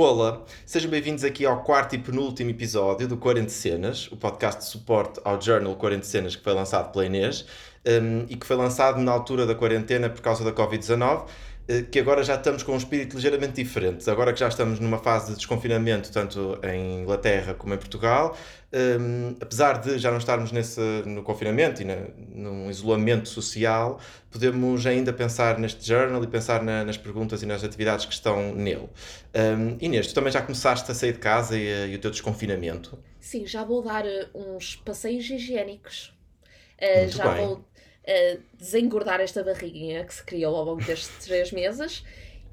Olá, sejam bem-vindos aqui ao quarto e penúltimo episódio do 40 Cenas, o podcast de suporte ao Journal 40 Cenas que foi lançado pela Inês um, e que foi lançado na altura da quarentena por causa da Covid-19 eh, que agora já estamos com um espírito ligeiramente diferente. Agora que já estamos numa fase de desconfinamento, tanto em Inglaterra como em Portugal, um, apesar de já não estarmos nesse, no confinamento e na, num isolamento social, podemos ainda pensar neste journal e pensar na, nas perguntas e nas atividades que estão nele. Um, Inês, tu também já começaste a sair de casa e, e o teu desconfinamento? Sim, já vou dar uh, uns passeios higiênicos. Uh, já bem. vou uh, desengordar esta barriguinha que se criou ao longo destes três meses.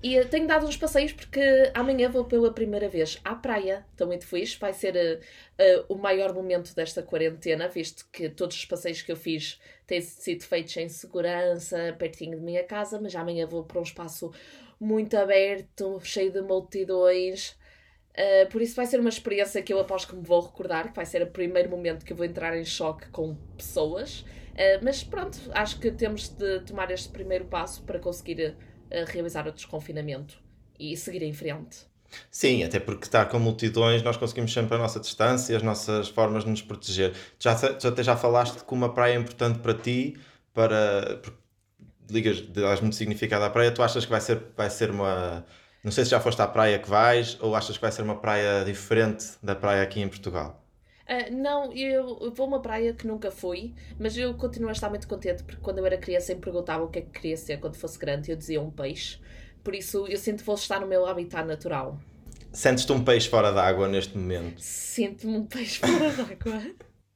E tenho dado uns passeios porque amanhã vou pela primeira vez à praia. Estou muito feliz. Vai ser uh, uh, o maior momento desta quarentena, visto que todos os passeios que eu fiz têm sido feitos em segurança, pertinho de minha casa. Mas amanhã vou para um espaço muito aberto, cheio de multidões. Uh, por isso vai ser uma experiência que eu aposto que me vou recordar, que vai ser o primeiro momento que eu vou entrar em choque com pessoas. Uh, mas pronto, acho que temos de tomar este primeiro passo para conseguir uh, realizar o desconfinamento e seguir em frente. Sim, até porque estar com multidões nós conseguimos sempre a nossa distância, as nossas formas de nos proteger. Já, tu até já falaste que uma praia é importante para ti, para. Ligas, dás muito significado à praia, tu achas que vai ser, vai ser uma. Não sei se já foste à praia que vais ou achas que vai ser uma praia diferente da praia aqui em Portugal? Uh, não, eu vou a uma praia que nunca fui, mas eu continuo a estar muito contente porque quando eu era criança me perguntavam o que é que queria ser quando fosse grande e eu dizia um peixe. Por isso eu sinto que vou estar no meu habitat natural. Sentes-te um peixe fora d'água neste momento? Sinto-me um peixe fora d'água.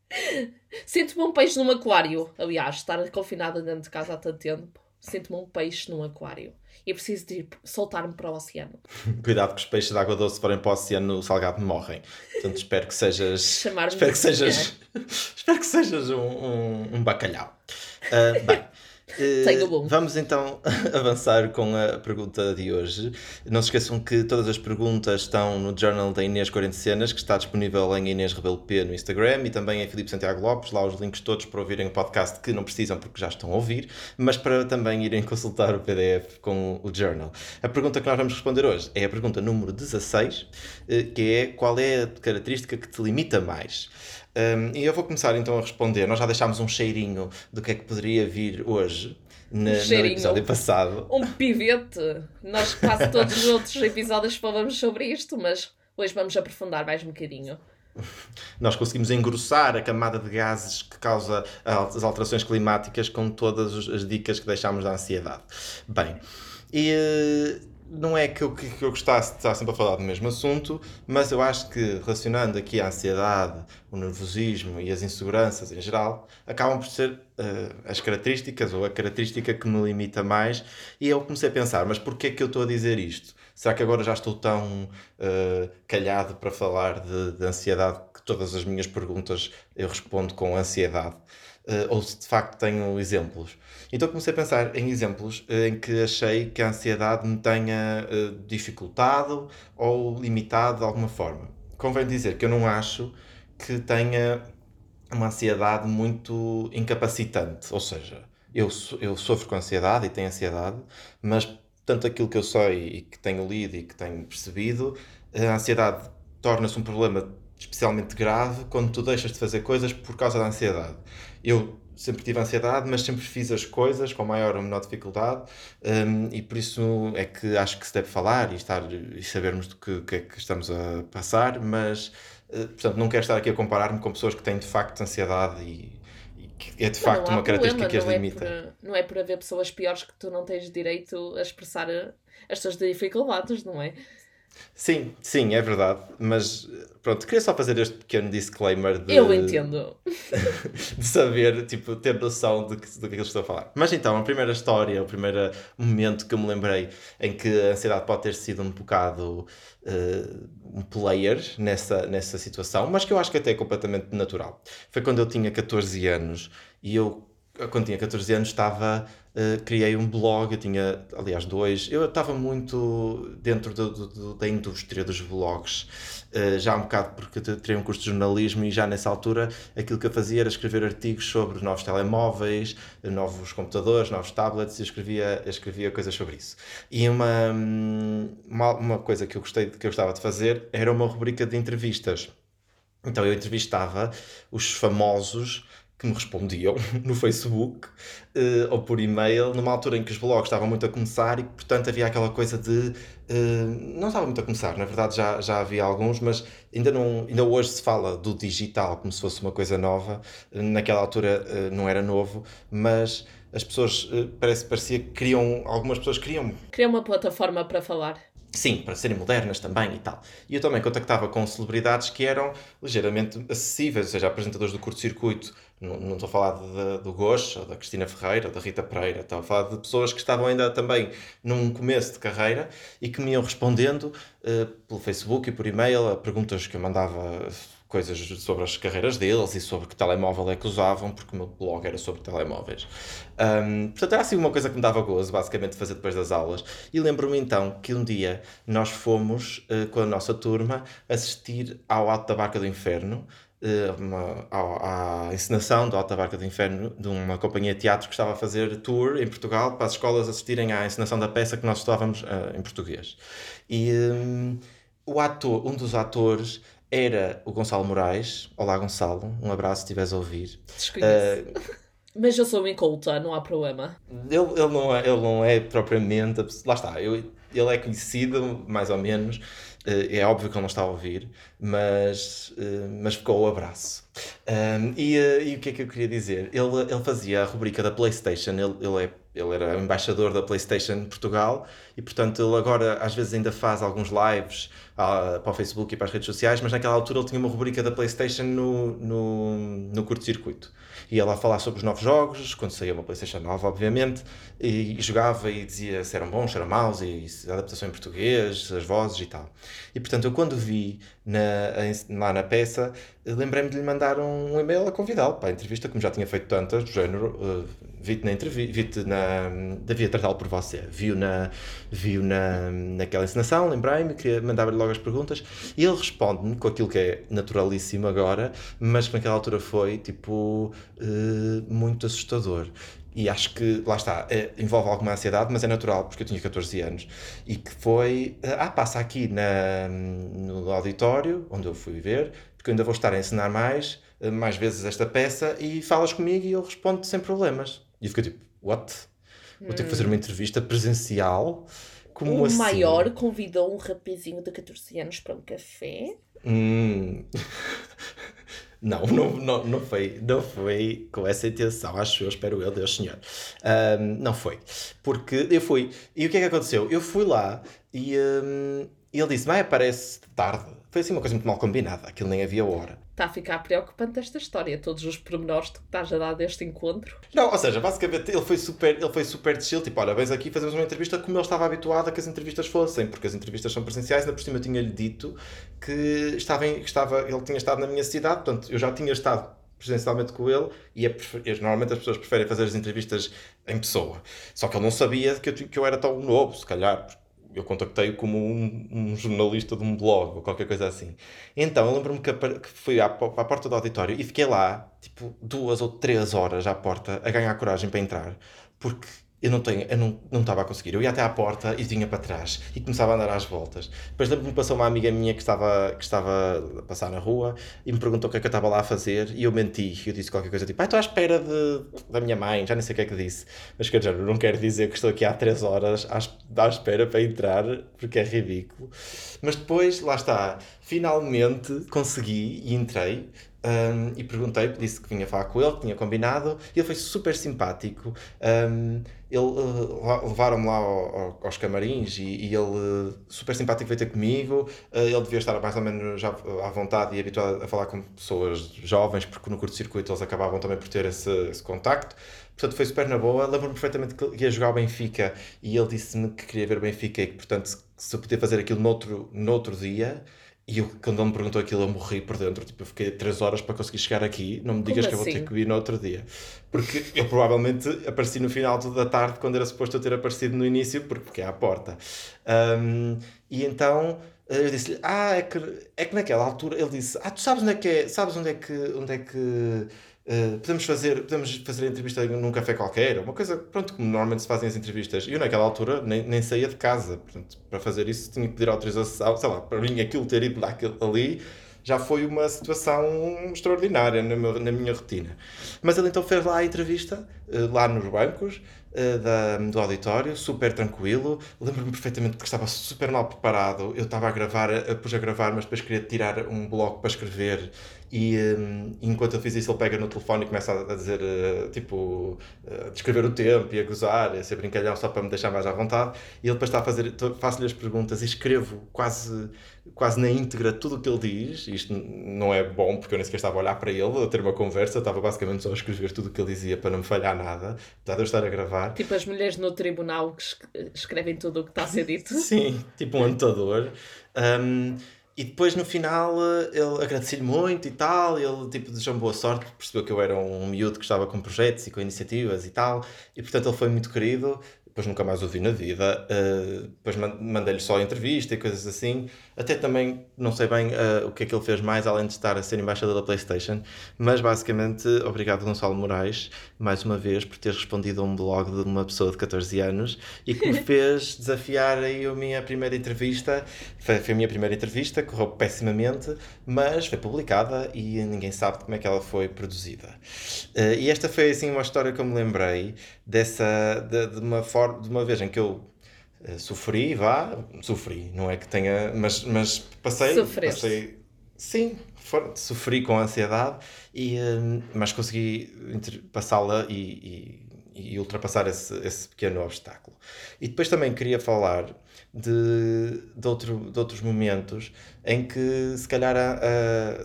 Sinto-me um peixe num aquário. Aliás, estar confinada dentro de casa há tanto tempo. Sinto-me um peixe num aquário e preciso de soltar-me para o oceano. Cuidado que os peixes de água doce forem para o oceano salgado morrem. Portanto, espero que sejas. Chamar-me espero que sejas. espero que sejas um, um, um bacalhau. Uh, bem. Tenho bom. Vamos então avançar com a pergunta de hoje. Não se esqueçam que todas as perguntas estão no journal da Inês 40 Cenas, que está disponível em Inês Rebelo P no Instagram e também em Filipe Santiago Lopes, lá os links todos para ouvirem o podcast que não precisam porque já estão a ouvir, mas para também irem consultar o PDF com o journal. A pergunta que nós vamos responder hoje é a pergunta número 16, eh, que é qual é a característica que te limita mais? Um, e eu vou começar então a responder. Nós já deixámos um cheirinho do que é que poderia vir hoje. Na, um no episódio passado. Um pivete. Nós quase todos os outros episódios falamos sobre isto, mas hoje vamos aprofundar mais um bocadinho. Nós conseguimos engrossar a camada de gases que causa as alterações climáticas com todas as dicas que deixámos da ansiedade. Bem, e não é que eu, que eu gostasse de estar sempre a falar do mesmo assunto, mas eu acho que relacionando aqui a ansiedade, o nervosismo e as inseguranças em geral, acabam por ser uh, as características ou a característica que me limita mais. E eu comecei a pensar, mas porquê é que eu estou a dizer isto? Será que agora já estou tão uh, calhado para falar de, de ansiedade que todas as minhas perguntas eu respondo com ansiedade? Uh, ou se de facto tenho exemplos? Então comecei a pensar em exemplos eh, em que achei que a ansiedade me tenha uh, dificultado ou limitado de alguma forma. Convém dizer que eu não acho que tenha uma ansiedade muito incapacitante, ou seja, eu, eu sofro com ansiedade e tenho ansiedade, mas tanto aquilo que eu sei e que tenho lido e que tenho percebido, a ansiedade torna-se um problema especialmente grave quando tu deixas de fazer coisas por causa da ansiedade. Eu sempre tive ansiedade, mas sempre fiz as coisas com maior ou menor dificuldade um, e por isso é que acho que se deve falar e, estar, e sabermos do que, que é que estamos a passar, mas uh, portanto não quero estar aqui a comparar-me com pessoas que têm de facto ansiedade e, que é de facto uma característica que as não limita. É por, não é por haver pessoas piores que tu não tens direito a expressar as tuas dificuldades, não é? Sim, sim, é verdade. Mas pronto, queria só fazer este pequeno disclaimer de. Eu entendo. de saber, tipo, ter noção do que, do que eu estou a falar. Mas então, a primeira história, o primeiro momento que eu me lembrei em que a ansiedade pode ter sido um bocado uh, um player nessa, nessa situação, mas que eu acho que até é completamente natural. Foi quando eu tinha 14 anos e eu quando tinha 14 anos, estava Uh, criei um blog, eu tinha, aliás, dois. Eu estava muito dentro do, do, da indústria dos blogs, uh, já um bocado porque teria um curso de jornalismo e já nessa altura aquilo que eu fazia era escrever artigos sobre novos telemóveis, novos computadores, novos tablets e escrevia, escrevia coisas sobre isso. E uma, uma, uma coisa que eu, gostei, que eu gostava de fazer era uma rubrica de entrevistas. Então eu entrevistava os famosos que me respondiam no Facebook uh, ou por e-mail, numa altura em que os blogs estavam muito a começar e, portanto, havia aquela coisa de. Uh, não estava muito a começar, na verdade já, já havia alguns, mas ainda, não, ainda hoje se fala do digital como se fosse uma coisa nova. Naquela altura uh, não era novo, mas as pessoas parece, parecia que queriam. Algumas pessoas queriam. Queriam uma plataforma para falar. Sim, para serem modernas também e tal. E eu também contactava com celebridades que eram ligeiramente acessíveis, ou seja, apresentadores do curto-circuito. Não, não, estou a falar de, do Gosto, da Cristina Ferreira, da Rita Pereira. Estou a falar de pessoas que estavam ainda também num começo de carreira e que me iam respondendo uh, pelo Facebook e por e-mail a perguntas que eu mandava coisas sobre as carreiras deles e sobre que telemóvel é que usavam, porque o meu blog era sobre telemóveis. Um, portanto, era assim uma coisa que me dava gozo, basicamente, fazer depois das aulas. E lembro-me então que um dia nós fomos, uh, com a nossa turma, assistir ao Alto da Barca do Inferno, uh, uma, à, à encenação do Alto da Barca do Inferno, de uma companhia de teatro que estava a fazer tour em Portugal para as escolas assistirem à encenação da peça que nós estudávamos uh, em português. E um, o ator, um dos atores era o Gonçalo Moraes. Olá, Gonçalo. Um abraço se estiveres a ouvir. Uh, Mas eu sou inculta, não há problema. Ele, ele, não, é, ele não é propriamente. Lá está, eu, ele é conhecido, mais ou menos. Uh, é óbvio que ele não está a ouvir, mas, uh, mas ficou o abraço. Um, e, e o que é que eu queria dizer? Ele, ele fazia a rubrica da PlayStation, ele, ele é ele era embaixador da PlayStation Portugal e, portanto, ele agora às vezes ainda faz alguns lives uh, para o Facebook e para as redes sociais, mas naquela altura ele tinha uma rubrica da PlayStation no, no, no curto-circuito. Ia lá falar sobre os novos jogos, quando saía uma PlayStation nova, obviamente, e, e jogava e dizia se eram bons, se eram maus, e, e a adaptação em português, as vozes e tal. E, portanto, eu quando vi na, lá na peça, lembrei-me de lhe mandar um e-mail a convidá-lo para a entrevista, como já tinha feito tantas, do género. Uh, vi-te na entrevista, vi-te na. devia tratá-lo por você. Viu na, viu na, naquela encenação, lembrei-me, mandar-lhe logo as perguntas e ele responde-me com aquilo que é naturalíssimo agora, mas que naquela altura foi tipo uh, muito assustador. E acho que, lá está, é, envolve alguma ansiedade, mas é natural, porque eu tinha 14 anos. E que foi, eh, ah, passa aqui na, no auditório, onde eu fui ver, porque eu ainda vou estar a ensinar mais, eh, mais vezes esta peça, e falas comigo e eu respondo sem problemas. E eu fiquei tipo, what? Vou ter que fazer uma hum. entrevista presencial? Como o assim? maior convidou um rapazinho de 14 anos para um café? Hum. Não, não, não, não, foi, não foi com essa intenção, acho eu, espero eu, Deus Senhor. Um, não foi. Porque eu fui. E o que é que aconteceu? Eu fui lá e um, ele disse: Vai, aparece tarde. Foi assim uma coisa muito mal combinada, aquilo nem havia hora. Está a ficar preocupante esta história, todos os pormenores que estás a dar deste encontro. Não, ou seja, basicamente ele foi super, ele foi super de chill, tipo, olha, vens aqui fazemos uma entrevista como ele estava habituado a que as entrevistas fossem, porque as entrevistas são presenciais, ainda por cima eu tinha-lhe dito que estava, em, estava, ele tinha estado na minha cidade, portanto, eu já tinha estado presencialmente com ele e é, normalmente as pessoas preferem fazer as entrevistas em pessoa. Só que ele não sabia que eu, que eu era tão novo, se calhar, eu contactei como um, um, jornalista de um blog ou qualquer coisa assim. Então eu lembro-me que, que fui à, à, porta do auditório e fiquei lá, tipo, duas ou três horas à porta a ganhar coragem para entrar, porque eu não tenho, eu não, não estava a conseguir. Eu ia até à porta e vinha para trás e começava a andar às voltas. Depois lembro-me passou uma amiga minha que estava, que estava a passar na rua e me perguntou o que é que eu estava lá a fazer e eu menti. Eu disse qualquer coisa tipo, ah, estou à espera de, da minha mãe, já nem sei o que é que disse. Mas quer dizer, não quero dizer que estou aqui há três horas à, à espera para entrar, porque é ridículo. Mas depois, lá está, finalmente consegui e entrei. Um, e perguntei, disse que vinha falar com ele, que tinha combinado, e ele foi super simpático. Um, ele uh, levaram-me lá ao, aos camarins e, e, ele super simpático veio ter comigo uh, ele devia estar mais ou menos já à vontade e habituado a falar com pessoas jovens porque no curto-circuito eles acabavam também por ter esse, esse contacto portanto foi super na boa lembro-me perfeitamente que ia jogar o Benfica e ele disse-me que queria ver o Benfica e que portanto se, se eu podia fazer aquilo noutro, noutro dia e eu, quando ele me perguntou aquilo, eu morri por dentro. Tipo, eu fiquei 3 horas para conseguir chegar aqui. Não me digas Como que assim? eu vou ter assim? que vir no outro dia. Porque eu provavelmente apareci no final da tarde, quando era suposto eu ter aparecido no início, porque fiquei à porta. Um, e então eu disse-lhe: Ah, é que, é que naquela altura. Ele disse: Ah, tu sabes onde é que é? Sabes onde é que. Onde é que Uh, podemos, fazer, podemos fazer a entrevista num café qualquer, uma coisa, pronto, como normalmente se fazem as entrevistas. E eu naquela altura nem, nem saía de casa, portanto, para fazer isso tinha que pedir autorização, sei lá, para mim aquilo ter ido lá, ali já foi uma situação extraordinária na, meu, na minha rotina. Mas ele então fez lá a entrevista, uh, lá nos bancos, uh, da, do auditório, super tranquilo. Lembro-me perfeitamente que estava super mal preparado. Eu estava a gravar, pus a gravar, mas depois queria tirar um bloco para escrever e um, enquanto eu fiz isso, ele pega no telefone e começa a, dizer, uh, tipo, uh, a descrever o tempo e a gozar, a ser brincalhão só para me deixar mais à vontade. E ele depois está a fazer, faço-lhe as perguntas e escrevo quase, quase na íntegra tudo o que ele diz. Isto não é bom porque eu nem sequer estava a olhar para ele, a ter uma conversa, estava basicamente só a escrever tudo o que ele dizia para não me falhar nada, apesar de eu estar a gravar. Tipo as mulheres no tribunal que escrevem tudo o que está a ser dito. Sim, tipo um anotador. Um, e depois no final eh, ele agradeceu-lhe muito e tal, ele tipo desejou-me boa sorte, percebeu que eu era um miúdo que estava com projetos e com iniciativas e tal, e portanto ele foi muito querido depois nunca mais ouvi na vida. Uh, depois mandei-lhe só entrevista e coisas assim. Até também não sei bem uh, o que é que ele fez mais, além de estar a ser embaixador da PlayStation. Mas basicamente, obrigado, Gonçalo Moraes, mais uma vez, por ter respondido a um blog de uma pessoa de 14 anos e que me fez desafiar aí a minha primeira entrevista. Foi, foi a minha primeira entrevista, correu pessimamente, mas foi publicada e ninguém sabe como é que ela foi produzida. Uh, e esta foi assim uma história que eu me lembrei dessa, de, de uma forma de uma vez em que eu uh, sofri, vá, sofri, não é que tenha, mas, mas passei, Sofreste. passei, sim, for, sofri com ansiedade, e, uh, mas consegui passá-la e, e, e, ultrapassar esse, esse pequeno obstáculo. E depois também queria falar de, de, outro, de outros momentos em que se calhar a,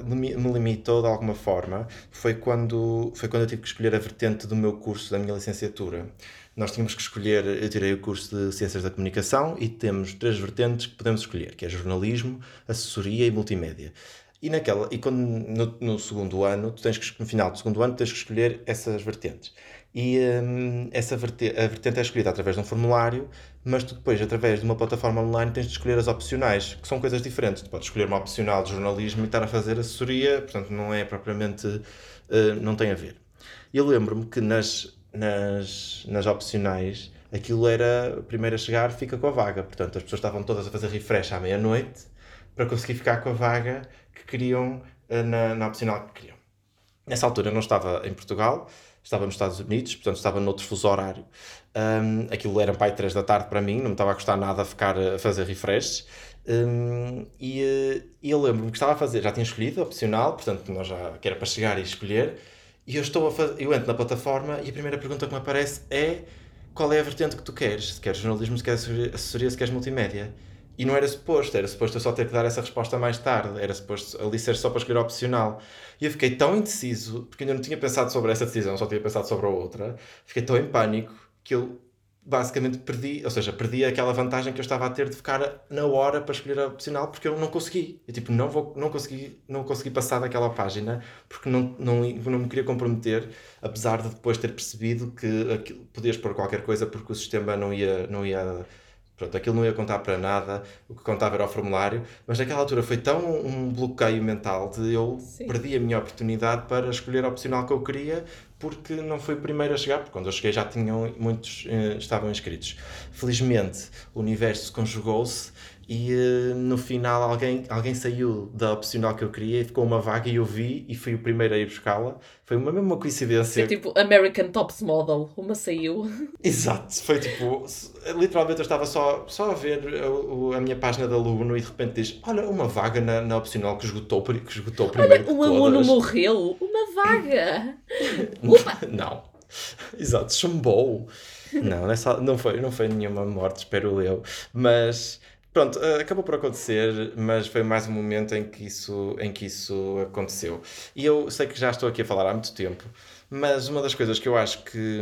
a, me limitou de alguma forma, foi quando, foi quando eu tive que escolher a vertente do meu curso, da minha licenciatura nós tínhamos que escolher, eu tirei o curso de Ciências da Comunicação e temos três vertentes que podemos escolher, que é jornalismo, assessoria e multimédia. E, naquela, e quando no, no segundo ano, tu tens que, no final do segundo ano, tens que escolher essas vertentes. E hum, essa vertente, a vertente é escolhida através de um formulário, mas tu depois, através de uma plataforma online, tens de escolher as opcionais, que são coisas diferentes. Tu podes escolher uma opcional de jornalismo e estar a fazer assessoria, portanto não é propriamente, uh, não tem a ver. Eu lembro-me que nas nas, nas opcionais, aquilo era primeiro a chegar fica com a vaga. Portanto, as pessoas estavam todas a fazer refresh à meia-noite para conseguir ficar com a vaga que queriam eh, na, na opcional que queriam. Nessa altura eu não estava em Portugal, estava nos Estados Unidos, portanto estava noutro fuso horário. Um, aquilo era pai 3 da tarde para mim, não me estava a custar nada a ficar a fazer refresh. Um, e, eh, e eu lembro-me que estava a fazer, já tinha escolhido opcional, portanto nós já, que era para chegar e escolher, e eu estou a fazer, eu entro na plataforma e a primeira pergunta que me aparece é qual é a vertente que tu queres? Se queres jornalismo, se queres assessoria, se queres multimédia. E não era suposto, era suposto eu só ter que dar essa resposta mais tarde, era suposto ali ser só para escolher opcional. E eu fiquei tão indeciso, porque ainda não tinha pensado sobre essa decisão, só tinha pensado sobre a outra, fiquei tão em pânico que eu basicamente perdi, ou seja, perdi aquela vantagem que eu estava a ter de ficar na hora para escolher a opcional porque eu não consegui. Eu tipo, não vou, não consegui, não consegui passar daquela página porque não, não, não me queria comprometer, apesar de depois ter percebido que aquilo, podias pôr qualquer coisa porque o sistema não ia, não ia Pronto, aquilo não ia contar para nada, o que contava era o formulário, mas naquela altura foi tão um bloqueio mental de eu Sim. perdi a minha oportunidade para escolher a opcional que eu queria porque não fui o primeiro a chegar, porque quando eu cheguei já tinham muitos eh, estavam inscritos. Felizmente o universo conjugou-se e uh, no final alguém, alguém saiu da opcional que eu queria e ficou uma vaga e eu vi e fui o primeiro a ir buscá-la. Foi uma mesma coincidência. Foi tipo American Tops Model, uma saiu. Exato, foi tipo, literalmente eu estava só, só a ver a, a minha página de aluno e de repente diz: Olha, uma vaga na, na opcional que esgotou, que esgotou primeiro. Olha, um aluno morreu, uma vaga. não, exato, chumbou. Não, nessa, não, foi, não foi nenhuma morte, espero eu. Mas Pronto, eh, acabou por acontecer, mas foi mais um momento em que isso, em que isso aconteceu. E eu sei que já estou aqui a falar há muito tempo, mas uma das coisas que eu acho que,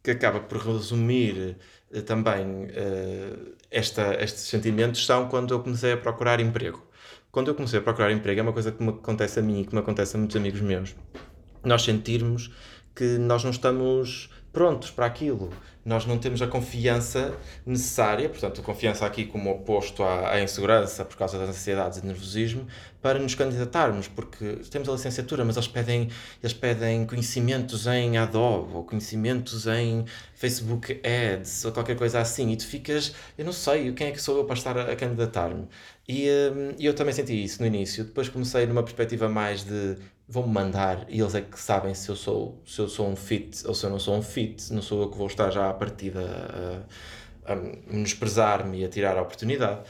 que acaba por resumir uh, também uh, esta, estes sentimentos são quando eu comecei a procurar emprego. quando eu comecei a procurar emprego, é uma coisa que me acontece a mim e que me acontece a muitos amigos meus. Nós sentirmos que nós não estamos prontos para aquilo. Nós não temos a confiança necessária, portanto, a confiança aqui como oposto à, à insegurança por causa das ansiedades e nervosismo, para nos candidatarmos, porque temos a licenciatura, mas eles pedem, eles pedem conhecimentos em Adobe ou conhecimentos em Facebook Ads ou qualquer coisa assim, e tu ficas, eu não sei, quem é que sou eu para estar a, a candidatar-me? E hum, eu também senti isso no início, depois comecei numa perspectiva mais de vão-me mandar e eles é que sabem se eu sou se eu sou um fit ou se eu não sou um fit não sou eu que vou estar já à partida a, a menosprezar-me e a tirar a oportunidade.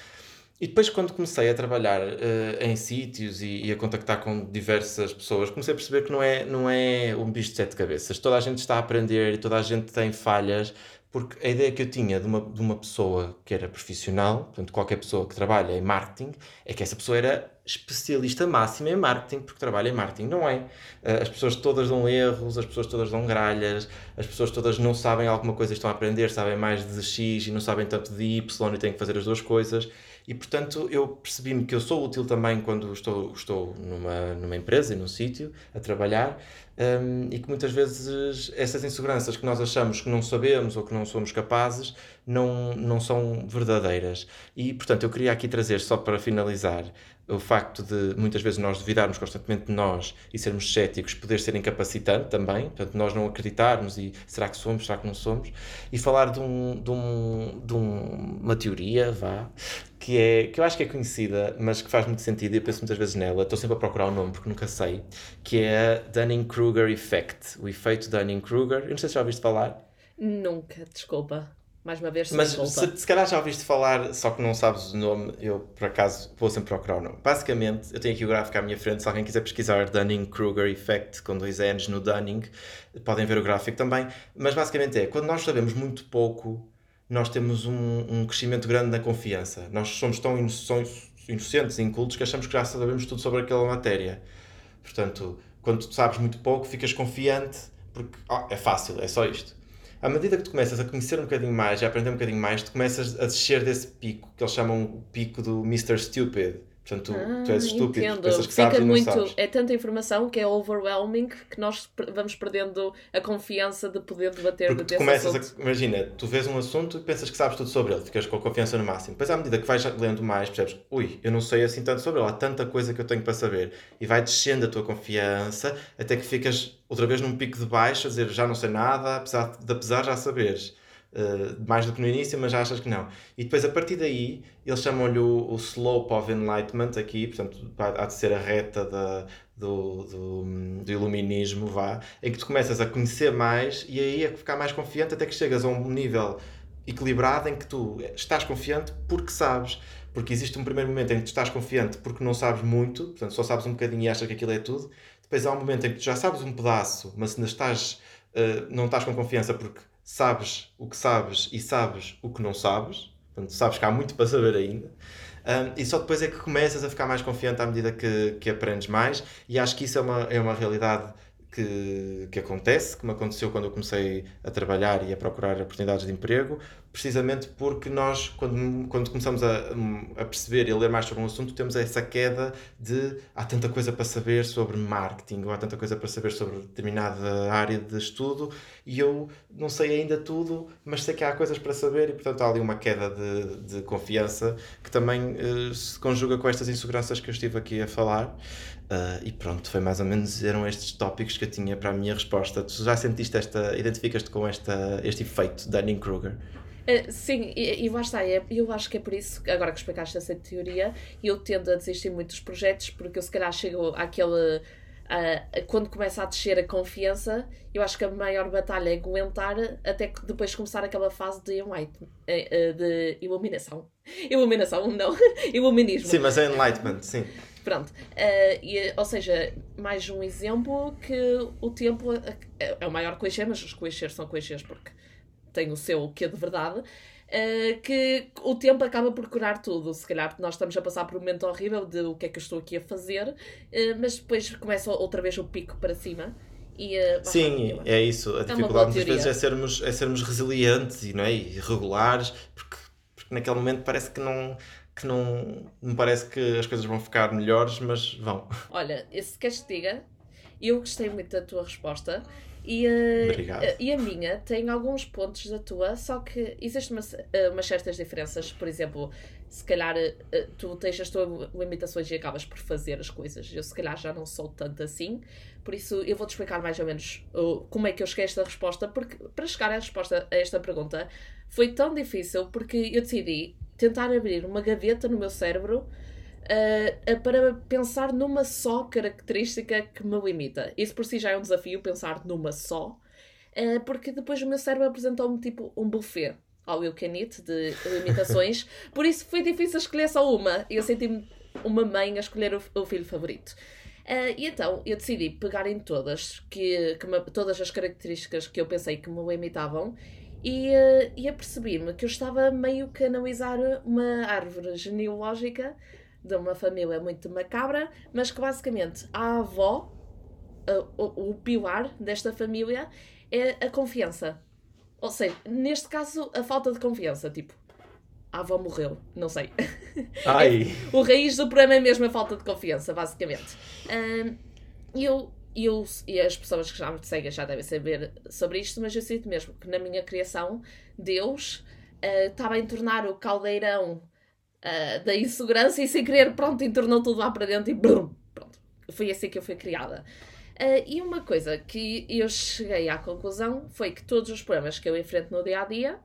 E depois quando comecei a trabalhar uh, em sítios e, e, a contactar com diversas pessoas comecei a perceber que não é não é um bicho de sete cabeças. Toda a gente está a aprender e toda a gente tem falhas porque a ideia que eu tinha de uma, de uma pessoa que era profissional, portanto, qualquer pessoa que trabalha em marketing, é que essa pessoa era especialista máxima em marketing, porque trabalha em marketing. Não é. Eh, as pessoas todas dão erros, as pessoas todas dão gralhas, as pessoas todas não sabem alguma coisa e estão a aprender, sabem mais de X e não sabem tanto de Y e têm que fazer as duas coisas. E, portanto, eu percebi-me que eu sou útil também quando estou, estou numa, numa empresa e num sítio a trabalhar um, e que muitas vezes essas inseguranças que nós achamos que não sabemos ou que não somos capazes não, não são verdadeiras. E, portanto, eu queria aqui trazer, só para finalizar, o facto de muitas vezes nós duvidarmos constantemente de nós e sermos céticos poder ser incapacitante também, portanto, nós não acreditarmos e será que somos, será que não somos, e falar de, um, de, um, de um, uma teoria, vá, que, é, que eu acho que é conhecida, mas que faz muito sentido e eu penso muitas vezes nela, estou sempre a procurar o um nome porque nunca sei, que é Dunning-Kruger Effect, o efeito Dunning-Kruger. Eu não sei se já ouviste falar. Nunca, desculpa. Mais uma vez, Mas se, se calhar já ouviste falar, só que não sabes o nome, eu por acaso vou sempre procurar o nome. Basicamente, eu tenho aqui o gráfico à minha frente, se alguém quiser pesquisar Dunning-Kruger Effect com dois N's no Dunning, podem ver o gráfico também. Mas basicamente é, quando nós sabemos muito pouco, nós temos um, um crescimento grande na confiança. Nós somos tão inocentes e incultos que achamos que já sabemos tudo sobre aquela matéria. Portanto, quando tu sabes muito pouco, ficas confiante porque oh, é fácil, é só isto à medida que tu começas a conhecer um bocadinho mais, a aprender um bocadinho mais, tu começas a descer desse pico, que eles chamam o pico do Mr. Stupid. Portanto, ah, tu és estúpido, entendo. pensas que Fica sabes muito, e não sabes. É tanta informação que é overwhelming que nós vamos perdendo a confiança de poder debater Porque tu começas assunto. a, imagina, tu vês um assunto e pensas que sabes tudo sobre ele, ficas com a confiança no máximo. Depois, à medida que vais lendo mais, percebes, ui, eu não sei assim tanto sobre ele, há tanta coisa que eu tenho para saber. E vai descendo a tua confiança até que ficas outra vez num pico de baixo, a dizer, já não sei nada, apesar de apesar já saberes. Uh, mais do que no início, mas já achas que não. E depois, a partir daí, eles chamam-lhe o, o, slope of enlightenment aqui, portanto, há de ser a reta da, do, do, do, iluminismo, vá, em que tu começas a conhecer mais e aí a ficar mais confiante até que chegas a um nível equilibrado em que tu estás confiante porque sabes. Porque existe um primeiro momento em que tu estás confiante porque não sabes muito, portanto, só sabes um bocadinho e achas que aquilo é tudo. Depois há um momento em que tu já sabes um pedaço, mas ainda estás, uh, não estás com confiança porque sabes o que sabes e sabes o que não sabes, portanto, sabes que há muito para saber ainda. Um, e só depois é que começas a ficar mais confiante à medida que, que aprendes mais, e acho que isso é uma, é uma realidade que, que acontece, que me aconteceu quando eu comecei a trabalhar e a procurar oportunidades de emprego, precisamente porque nós, quando, quando começamos a, a perceber e a ler mais sobre um assunto, temos essa queda de há tanta coisa para saber sobre marketing, ou há tanta coisa para saber sobre determinada área de estudo, e eu não sei ainda tudo, mas sei que há coisas para saber, e portanto há ali uma queda de, de confiança que também uh, se conjuga com estas inseguranças que eu estive aqui a falar. Uh, e pronto, foi mais ou menos eram estes tópicos que eu tinha para a minha resposta. Tu já sentiste esta, identificas-te com esta, este efeito Dunning-Kruger? Uh, sim, e, e lá está, é, eu acho que é por isso, agora que explicaste essa teoria, eu tendo a desistir muito dos projetos, porque eu se calhar chego àquele. Uh, quando começa a descer a confiança, eu acho que a maior batalha é aguentar até que depois começar aquela fase de, enlighten, uh, de iluminação. Iluminação, não, iluminismo. Sim, mas é enlightenment, sim. Pronto. Uh, e, ou seja, mais um exemplo que o tempo é, é o maior clichê, mas os clichês são clichês porque tem o seu quê de verdade, uh, que o tempo acaba por curar tudo. Se calhar nós estamos a passar por um momento horrível de o que é que eu estou aqui a fazer, uh, mas depois começa outra vez o pico para cima. E, uh, Sim, é isso. A é dificuldade muitas vezes é sermos, é sermos resilientes e, não é? e regulares, porque, porque naquele momento parece que não que não me parece que as coisas vão ficar melhores, mas vão. Olha, se queres que diga, eu gostei muito da tua resposta e, uh, e a minha tem alguns pontos da tua, só que existem umas, uh, umas certas diferenças. Por exemplo, se calhar tu tens as tuas limitações e acabas por fazer as coisas. Eu, se calhar, já não sou tanto assim. Por isso, eu vou-te explicar mais ou menos como é que eu cheguei a esta resposta. Porque para chegar à resposta a esta pergunta foi tão difícil porque eu decidi tentar abrir uma gaveta no meu cérebro uh, para pensar numa só característica que me limita. Isso por si já é um desafio, pensar numa só, uh, porque depois o meu cérebro apresentou-me tipo um buffet ao You Can Eat de limitações, por isso foi difícil escolher só uma. Eu senti-me uma mãe a escolher o, o filho favorito. Uh, e então eu decidi pegar em todas, que, que me, todas as características que eu pensei que me limitavam e, uh, e apercebi-me que eu estava meio que a analisar uma árvore genealógica de uma família muito macabra, mas que basicamente a avó, a, o, o pilar desta família é a confiança. Ou seja, neste caso, a falta de confiança. Tipo, a avó morreu, não sei. Ai. o raiz do problema é mesmo a falta de confiança, basicamente. Um, eu, eu, e as pessoas que já me seguem já devem saber sobre isto, mas eu sinto mesmo que na minha criação, Deus uh, estava a entornar o caldeirão uh, da insegurança e sem querer, pronto, entornou tudo lá para dentro e brum, pronto. Foi assim que eu fui criada. Uh, e uma coisa que eu cheguei à conclusão foi que todos os problemas que eu enfrento no dia a dia,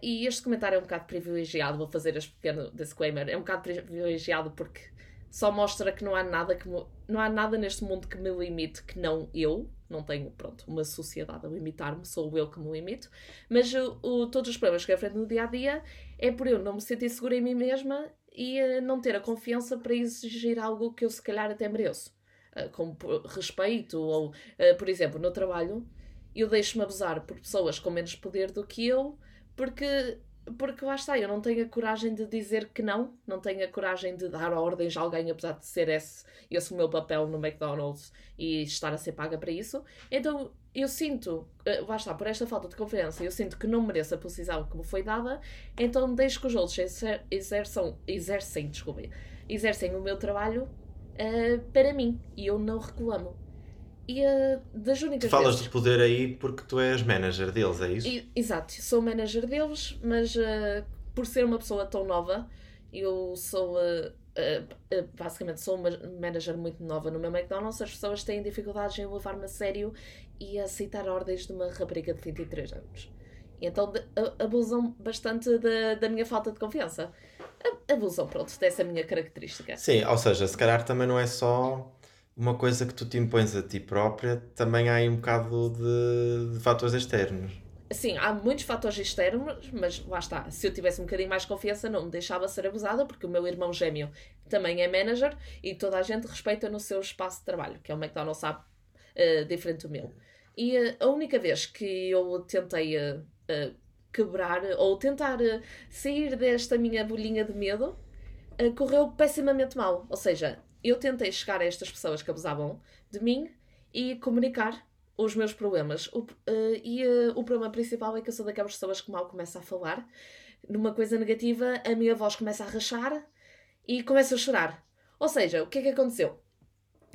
e este comentário é um bocado privilegiado, vou fazer este pequeno disclaimer, é um bocado privilegiado porque só mostra que não há nada que me, não há nada neste mundo que me limite que não eu, não tenho, pronto, uma sociedade a limitar-me, sou eu que me limito, mas o, o, todos os problemas que eu enfrento no dia a dia é por eu não me sentir segura em mim mesma e uh, não ter a confiança para exigir algo que eu se calhar até mereço. Uh, como respeito, ou, uh, por exemplo, no trabalho, eu deixo-me abusar por pessoas com menos poder do que eu, porque porque lá está, eu não tenho a coragem de dizer que não, não tenho a coragem de dar ordens a alguém, apesar de ser esse, esse o meu papel no McDonald's e estar a ser paga para isso. Então eu sinto, eh, lá está, por esta falta de confiança, eu sinto que não mereço a posição que me foi dada, então deixo que os outros exer exerçam, exercem, desculpe, exercem o meu trabalho uh, para mim e eu não reclamo. E uh, das únicas tu falas vezes... de poder aí porque tu és manager deles, é isso? E, exato, sou manager deles, mas uh, por ser uma pessoa tão nova, eu sou. Uh, basicamente, sou uma manager muito nova no meu McDonald's. As pessoas têm dificuldades em levar-me a sério e aceitar ordens de uma rapariga de 23 anos. E então abusam bastante da, da minha falta de confiança. Abusam, pronto, dessa minha característica. Sim, ou seja, se calhar também não é só uma coisa que tu te impões a ti própria, também há aí um bocado de, de fatores externos. Sim, há muitos fatores externos, mas lá está. Se eu tivesse um bocadinho mais confiança, não me deixava ser abusada, porque o meu irmão gêmeo também é manager e toda a gente respeita no seu espaço de trabalho, que é o McDonald's sabe, uh, diferente do meu. E uh, a única vez que eu tentei uh, quebrar ou tentar sair desta minha bolinha de medo, correu pessimamente mal. Ou seja, eu tentei chegar a estas pessoas que abusavam de mim e comunicar os meus problemas. O, uh, e uh, o problema principal é que eu sou daquelas pessoas que mal começa a falar, numa coisa negativa, a minha voz começa a rachar e começo a chorar. Ou seja, o que é que aconteceu?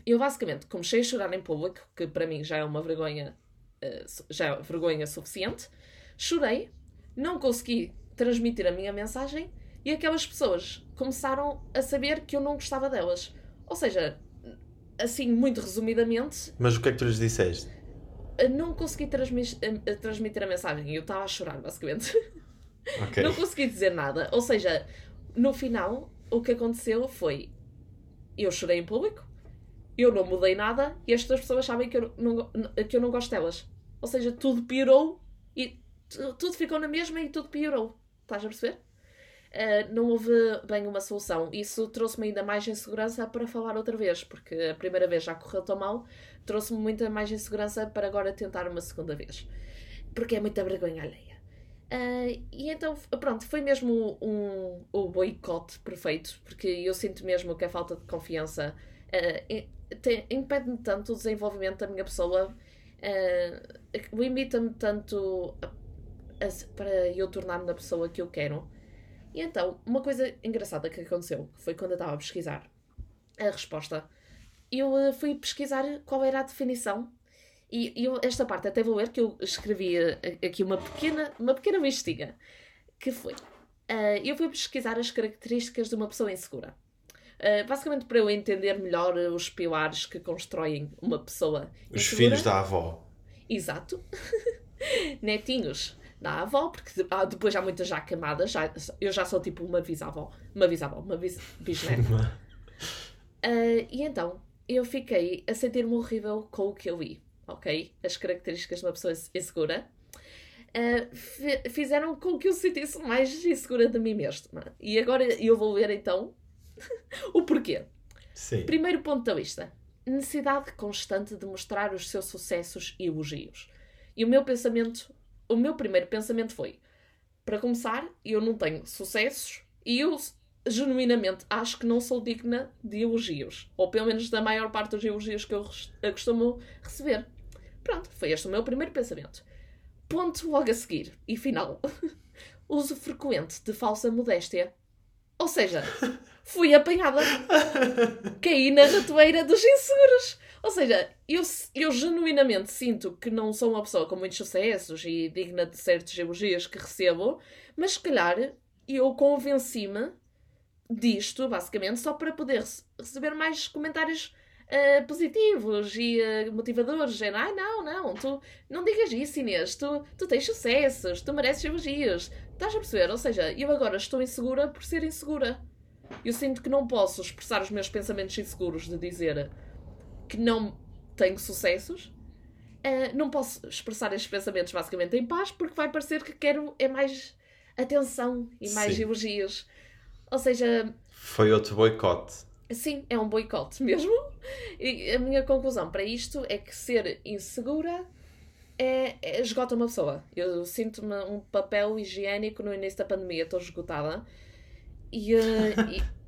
Eu basicamente comecei a chorar em público, que para mim já é uma vergonha, uh, já é vergonha suficiente. Chorei, não consegui transmitir a minha mensagem e aquelas pessoas começaram a saber que eu não gostava delas. Ou seja, assim, muito resumidamente. Mas o que é que tu lhes disseste? Não consegui transmitir a mensagem. Eu estava a chorar, basicamente. Okay. Não consegui dizer nada. Ou seja, no final, o que aconteceu foi. Eu chorei em público, eu não mudei nada e estas pessoas sabem que eu não, que eu não gosto delas. Ou seja, tudo piorou e tudo ficou na mesma e tudo piorou. Estás a perceber? Uh, não houve bem uma solução. Isso trouxe-me ainda mais insegurança para falar outra vez, porque a primeira vez já correu tão mal, trouxe-me muita mais insegurança para agora tentar uma segunda vez. Porque é muita vergonha alheia. Uh, e então, pronto, foi mesmo um, um boicote perfeito, porque eu sinto mesmo que a falta de confiança uh, impede-me tanto o desenvolvimento da minha pessoa, uh, limita-me tanto a, a, para eu tornar-me a pessoa que eu quero E então, uma coisa engraçada que aconteceu foi quando eu estava a pesquisar a resposta, eu uh, fui pesquisar qual era a definição. E eu, esta parte até vou ler que eu escrevi uh, aqui uma pequena, uma pequena listinha. Que foi. Uh, eu fui pesquisar as características de uma pessoa insegura. Uh, basicamente para eu entender melhor os pilares que constroem uma pessoa. Os insegura. filhos da avó. Exato. Netinhos da avó, porque ah, depois há muitas já camadas. Já, eu já sou tipo uma bisavó. Uma bisavó, uma bis, bisneta. uh, e então, eu fiquei a sentir-me horrível com o que eu vi, ok? As características de uma pessoa insegura. Uh, fizeram com que eu sentisse mais insegura de mim mesma. E agora eu vou ver então o porquê. Sim. Primeiro ponto da lista: necessidade constante de mostrar os seus sucessos e elogios. E o meu pensamento, o meu primeiro pensamento foi: para começar, eu não tenho sucessos e eu genuinamente acho que não sou digna de elogios. Ou pelo menos da maior parte dos elogios que eu costumo receber. Pronto, foi este o meu primeiro pensamento. Ponto logo a seguir e final. Uso frequente de falsa modéstia. Ou seja, fui apanhada. Caí na ratoeira dos inseguros. Ou seja, eu, eu genuinamente sinto que não sou uma pessoa com muitos sucessos e digna de certos elogios que recebo, mas se calhar eu convenci-me disto, basicamente, só para poder receber mais comentários uh, positivos e uh, motivadores. Género, ai não, não, tu não digas isso, Inês, tu, tu tens sucessos, tu mereces elogios. Estás a perceber? Ou seja, eu agora estou insegura por ser insegura. Eu sinto que não posso expressar os meus pensamentos inseguros de dizer que não tenho sucessos. Uh, não posso expressar estes pensamentos basicamente em paz porque vai parecer que quero é mais atenção e mais Sim. elogios. Ou seja. Foi outro boicote. Sim, é um boicote mesmo. E a minha conclusão para isto é que ser insegura é, é esgota uma pessoa. Eu sinto-me um papel higiênico no início da pandemia, estou esgotada. E, uh,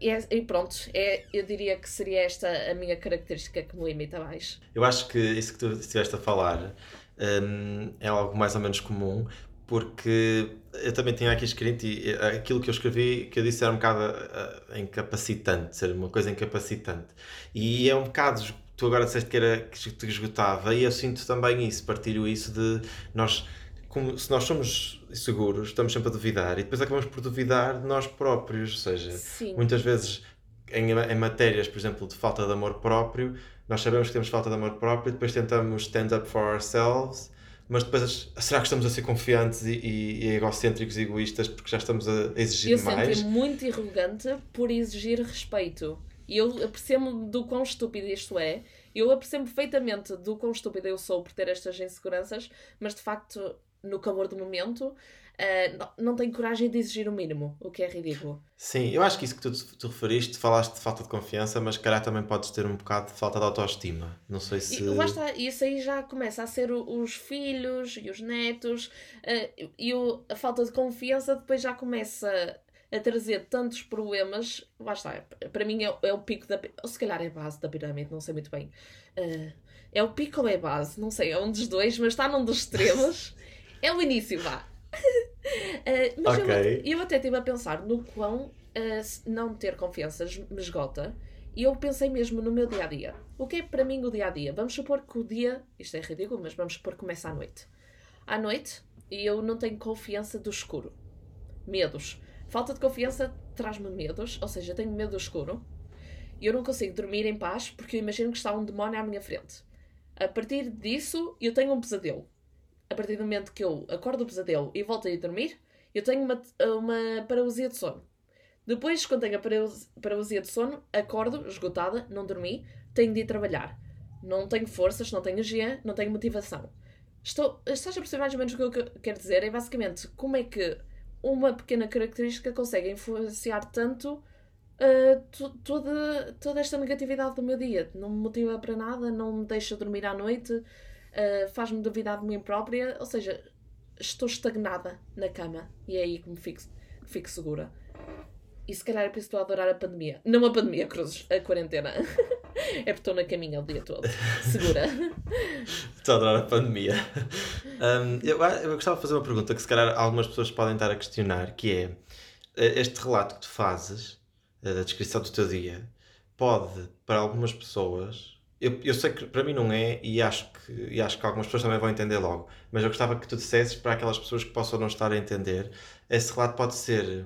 e, é, e, pronto, é, eu diria que seria esta a minha característica que me limita mais. Eu acho que isso que tu estiveste a falar um, é algo mais ou menos comum, porque eu também tinha aqui escrito e aquilo que eu escrevi, que eu disse era um bocado uh, incapacitante, ser uma coisa incapacitante. E é um bocado, tu agora disseste que, era, que te esgotava, e eu sinto também isso, partilho isso de nós como se nós somos seguros, estamos sempre a duvidar e depois acabamos por duvidar de nós próprios. Ou seja, Sim. muitas vezes em, em matérias, por exemplo, de falta de amor próprio, nós sabemos que temos falta de amor próprio, depois tentamos stand up for ourselves, mas depois será que estamos a ser confiantes e, e, e egocêntricos e egoístas porque já estamos a exigir eu mais? Eu sempre muito arrogante por exigir respeito. E eu apercebo do quão estúpido isto é. Eu apercebo perfeitamente do quão estúpida eu sou por ter estas inseguranças, mas de facto no calor do momento, uh, não, não tenho coragem de exigir o mínimo, o que é ridículo. Sim, eu acho que isso que tu te referiste, falaste de falta de confiança, mas calhar também podes ter um bocado de falta de autoestima. Não sei se. E, lá está, isso aí já começa a ser os filhos e os netos, uh, e o, a falta de confiança depois já começa a trazer tantos problemas. Lá está, para mim é, é o pico da. Ou se calhar é a base da pirâmide, não sei muito bem. Uh, é o pico ou é a base? Não sei, é um dos dois, mas está num dos extremos. É o início, vá. uh, mas okay. eu, eu, até estive a pensar no quão uh, não ter confiança me esgota. E eu pensei mesmo no meu dia a dia. O que é para mim o dia a dia? Vamos supor que o dia, isto é ridículo, mas vamos supor que começa à noite. À noite, e eu não tenho confiança do escuro. Medos. Falta de confiança traz-me medos, ou seja, tenho medo do escuro. E eu não consigo dormir em paz porque eu imagino que está um demónio à minha frente. A partir disso, eu tenho um pesadelo a partir do momento que eu acordo do pesadelo e volto a ir dormir, eu tenho uma, uma paralisia de sono. Depois, quando tenho a paralisia de sono, acordo esgotada, não dormi, tenho de ir trabalhar. Não tenho forças, não tenho energia, não tenho motivação. Estou, estás a perceber mais ou menos o que eu quero dizer? É basicamente como é que uma pequena característica consegue influenciar tanto uh, toda, toda esta negatividade do meu dia. Não me motiva para nada, não me deixa dormir à noite, uh, faz-me duvidar de mim própria, ou seja, estou estagnada na cama e é aí que me fico, fico segura. E se calhar é por isso que estou a adorar a pandemia. Não a pandemia, Cruzes, a quarentena. é porque estou na caminha o dia todo. Segura. estou a adorar a pandemia. Um, eu, eu gostava de fazer uma pergunta que se calhar algumas pessoas podem estar a questionar, que é eh, este relato que tu fazes, eh, da descrição do teu dia, pode, para algumas pessoas, eu, eu sei que para mim não é, e acho, que, e acho que algumas pessoas também vão entender logo, mas eu gostava que tu dissesses para aquelas pessoas que possam não estar a entender, esse relato pode ser.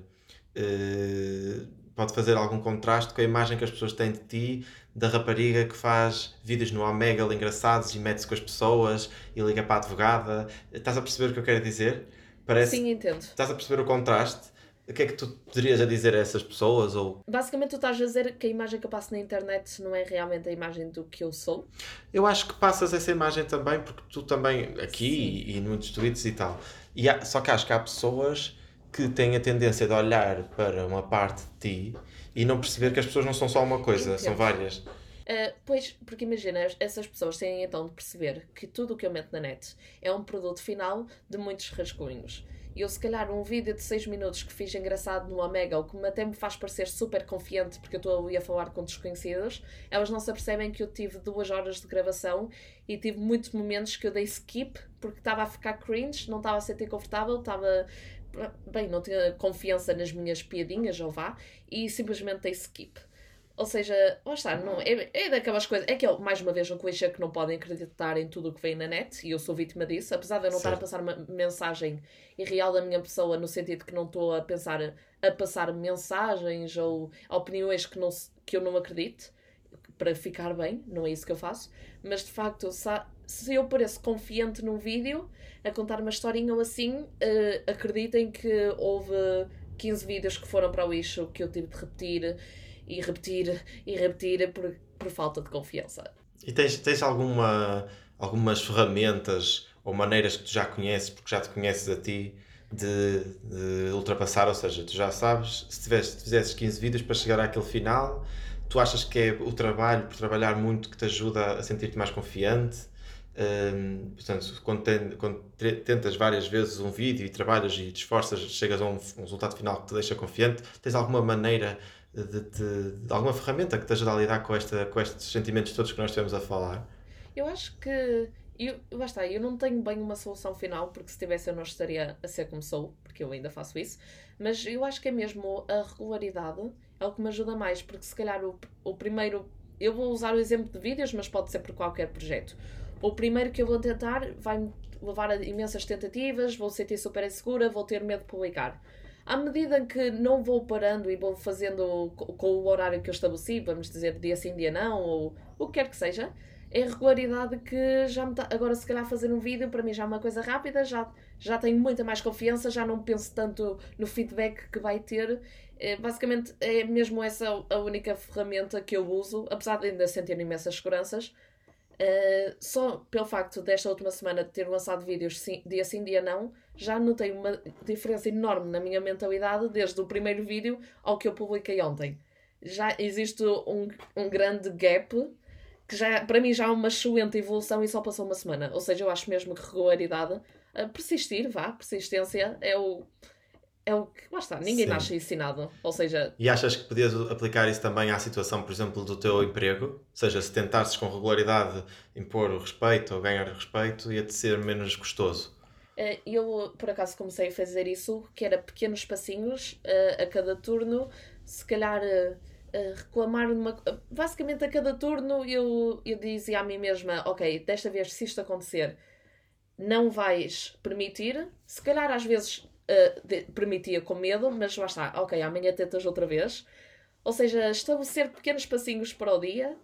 Uh, pode fazer algum contraste com a imagem que as pessoas têm de ti, da rapariga que faz vídeos no Omegle engraçados e mete-se com as pessoas e liga para a advogada. Estás a perceber o que eu quero dizer? Parece, Sim, entendo. Estás a perceber o contraste? O que é que tu terias a dizer a essas pessoas? Ou... Basicamente, tu estás a dizer que a imagem que eu passo na internet não é realmente a imagem do que eu sou? Eu acho que passas essa imagem também, porque tu também, aqui e, e muitos tweets e tal. E há, só que acho que há pessoas que têm a tendência de olhar para uma parte de ti e não perceber que as pessoas não são só uma coisa, Entendo. são várias. Uh, pois, porque imagina, essas pessoas têm então de perceber que tudo o que eu meto na net é um produto final de muitos rascunhos. E eu, se calhar, um vídeo de 6 minutos que fiz engraçado no Omega, o que até me faz parecer super confiante porque eu estou a falar com desconhecidos, elas não se apercebem que eu tive duas horas de gravação e tive muitos momentos que eu dei skip porque estava a ficar cringe, não estava a sentir confortável, estava bem, não tinha confiança nas minhas piadinhas, ou vá, e simplesmente dei skip. Ou seja, lá está, não, é, é daquelas coisas. É que, mais uma vez, um clichê que não podem acreditar em tudo o que vem na net, e eu sou vítima disso, apesar de eu não estar a passar uma mensagem irreal da minha pessoa, no sentido que não estou a pensar a passar mensagens ou opiniões que, não, que eu não acredite, para ficar bem, não é isso que eu faço, mas de facto, se eu pareço confiante num vídeo, a contar uma historinha ou assim, uh, acreditem que houve 15 vídeos que foram para o lixo que eu tive de repetir e repetir e repetir por, por falta de confiança. E tens, tens alguma, algumas ferramentas ou maneiras que tu já conheces, porque já te conheces a ti, de, de ultrapassar? Ou seja, tu já sabes, se, tivesse, se fizesses 15 vídeos para chegar àquele final, tu achas que é o trabalho, por trabalhar muito, que te ajuda a sentir-te mais confiante? Um, portanto, quando, ten, quando, tentas várias vezes um vídeo e trabalhas e te esforças, chegas a um, um resultado final que te deixa confiante, tens alguma maneira de, de, alguma ferramenta que te ajuda a lidar com, esta, com estes sentimentos todos que nós estivemos a falar? Eu acho que eu, basta, eu não tenho bem uma solução final, porque se tivesse eu não estaria a ser como sou, porque eu ainda faço isso, mas eu acho que é mesmo a regularidade é o que me ajuda mais, porque se calhar o, o primeiro. Eu vou usar o exemplo de vídeos, mas pode ser por qualquer projeto o primeiro que eu vou tentar vai-me levar a imensas tentativas, vou sentir super insegura, vou ter medo de publicar. À medida que não vou parando e vou fazendo com o horário que eu estabeleci, vamos dizer dia sim, dia não, ou o que quer que seja, é regularidade que já me tá... Agora, se calhar, fazer um vídeo para mim já é uma coisa rápida, já, já tenho muita mais confiança, já não penso tanto no feedback que vai ter. É, basicamente, é mesmo essa a única ferramenta que eu uso, apesar de ainda sentir imensas seguranças Uh, só pelo facto desta última semana de ter lançado vídeos sim, dia sim, dia não, já notei uma diferença enorme na minha mentalidade desde o primeiro vídeo ao que eu publiquei ontem. Já existe um, um grande gap que já, para mim já é uma excelente evolução e só passou uma semana. Ou seja, eu acho mesmo que regularidade, uh, persistir, vá, persistência é o, é o que. Lá está, ninguém Sim. nasce ensinado. Ou seja. E achas que podias aplicar isso também à situação, por exemplo, do teu emprego? Ou seja, se tentasses com regularidade impor o respeito ou ganhar respeito, ia-te ser menos custoso? Eh, eu, por acaso, comecei a fazer isso, que era pequenos passinhos eh, a cada turno, se calhar. Uh, reclamar numa. Basicamente, a cada turno eu, eu dizia a mim mesma: Ok, desta vez, se isto acontecer, não vais permitir. Se calhar, às vezes, uh, de, permitia com medo, mas lá está, ok, amanhã tentas outra vez. Ou seja, estabelecer pequenos passinhos para o dia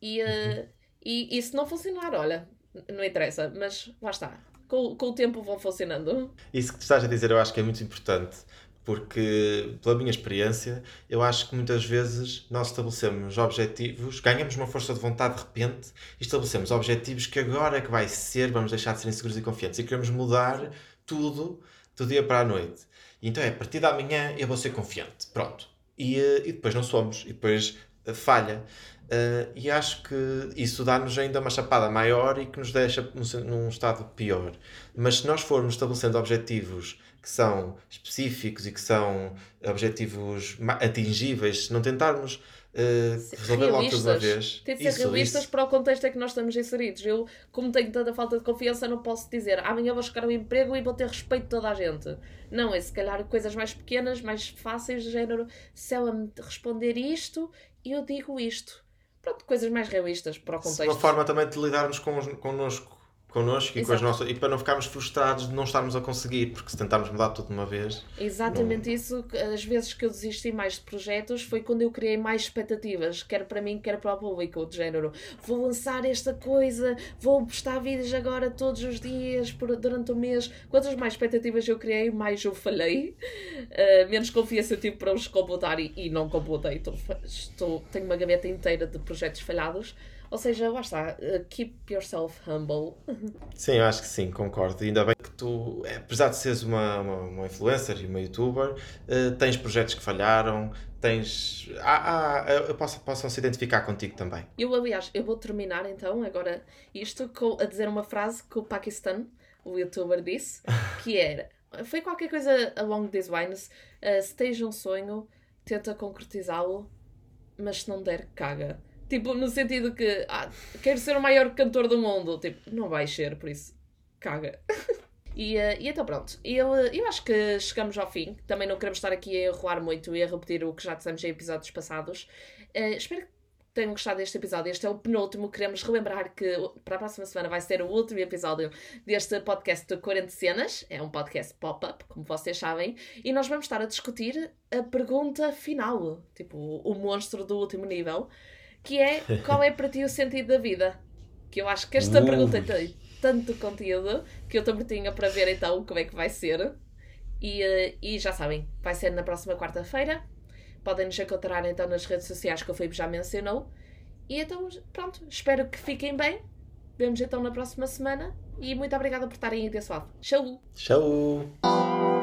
e, uh, e, e se não funcionar, olha, não interessa, mas lá está. Com, com o tempo vão funcionando. Isso que tu estás a dizer eu acho que é muito importante porque, pela minha experiência, eu acho que muitas vezes nós estabelecemos objetivos, ganhamos uma força de vontade de repente e estabelecemos objetivos que agora é que vai ser, vamos deixar de ser inseguros e confiantes e queremos mudar tudo do dia para a noite. Então é, a partir da manhã eu vou ser confiante. Pronto. E, eh, e depois não somos. E depois uh, falha. Uh, e acho que isso dá-nos ainda uma chapada maior e que nos deixa num, num estado pior. Mas se nós formos estabelecendo objetivos que são específicos e que são objetivos atingíveis, se não tentarmos uh, resolver logo tudo uma vez. Tem de ser isso, realistas isso. para o contexto em que nós estamos inseridos. Eu, como tenho tanta falta de confiança, não posso dizer amanhã vou chegar um emprego e vou ter respeito de toda a gente. Não, é se calhar coisas mais pequenas, mais fáceis, de género, se ela me responder isto, eu digo isto. Pronto, coisas mais realistas para o contexto. Uma forma também de lidarmos com, connosco connosco e, com as nossas, e para não ficarmos frustrados de não estarmos a conseguir, porque se tentarmos mudar tudo de uma vez. Exatamente não... isso. As vezes que eu desisti mais de projetos foi quando eu criei mais expectativas, quer para mim, quer para o público, de género. Vou lançar esta coisa, vou postar vídeos agora todos os dias, por, durante o mês. Quantas mais expectativas eu criei, mais eu falhei. Uh, menos confiança tive para os computar e, e não computei. Estou, estou, tenho uma gaveta inteira de projetos falhados ou seja, lá está, uh, keep yourself humble. Sim, eu acho que sim, concordo. Ainda bem que tu, é, apesar de seres uma, uma, uma influencer e uma youtuber, uh, tens projetos que falharam, tens. Ah, ah, eu posso, possam se identificar contigo também. Eu, aliás, eu vou terminar então agora isto com, a dizer uma frase que o Pakistan, o youtuber, disse, que era. Foi qualquer coisa along these lines. Uh, se tens um sonho, tenta concretizá-lo, mas se não der, caga. Tipo, no sentido que ah, quero ser o maior cantor do mundo. Tipo, não vais ser, por isso caga. E, uh, e então pronto, eu, eu acho que chegamos ao fim. Também não queremos estar aqui a enrolar muito e a repetir o que já dissemos em episódios passados. Uh, espero que tenham gostado deste episódio. Este é o penúltimo. Queremos relembrar que para a próxima semana vai ser o último episódio deste podcast de 40 Cenas. É um podcast pop-up, como vocês sabem. E nós vamos estar a discutir a pergunta final, tipo o monstro do último nível que é qual é para ti o sentido da vida? Que eu acho que esta uh. pergunta tem tanto conteúdo que eu também tinha para ver então como é que vai ser. E, uh, e já sabem, vai ser na próxima quarta-feira. Podem nos encontrar então nas redes sociais que o Filipe já mencionou. E então, pronto, espero que fiquem bem. Vemos então na próxima semana. E muito obrigada por estarem aí desse lado. Tchau! Tchau!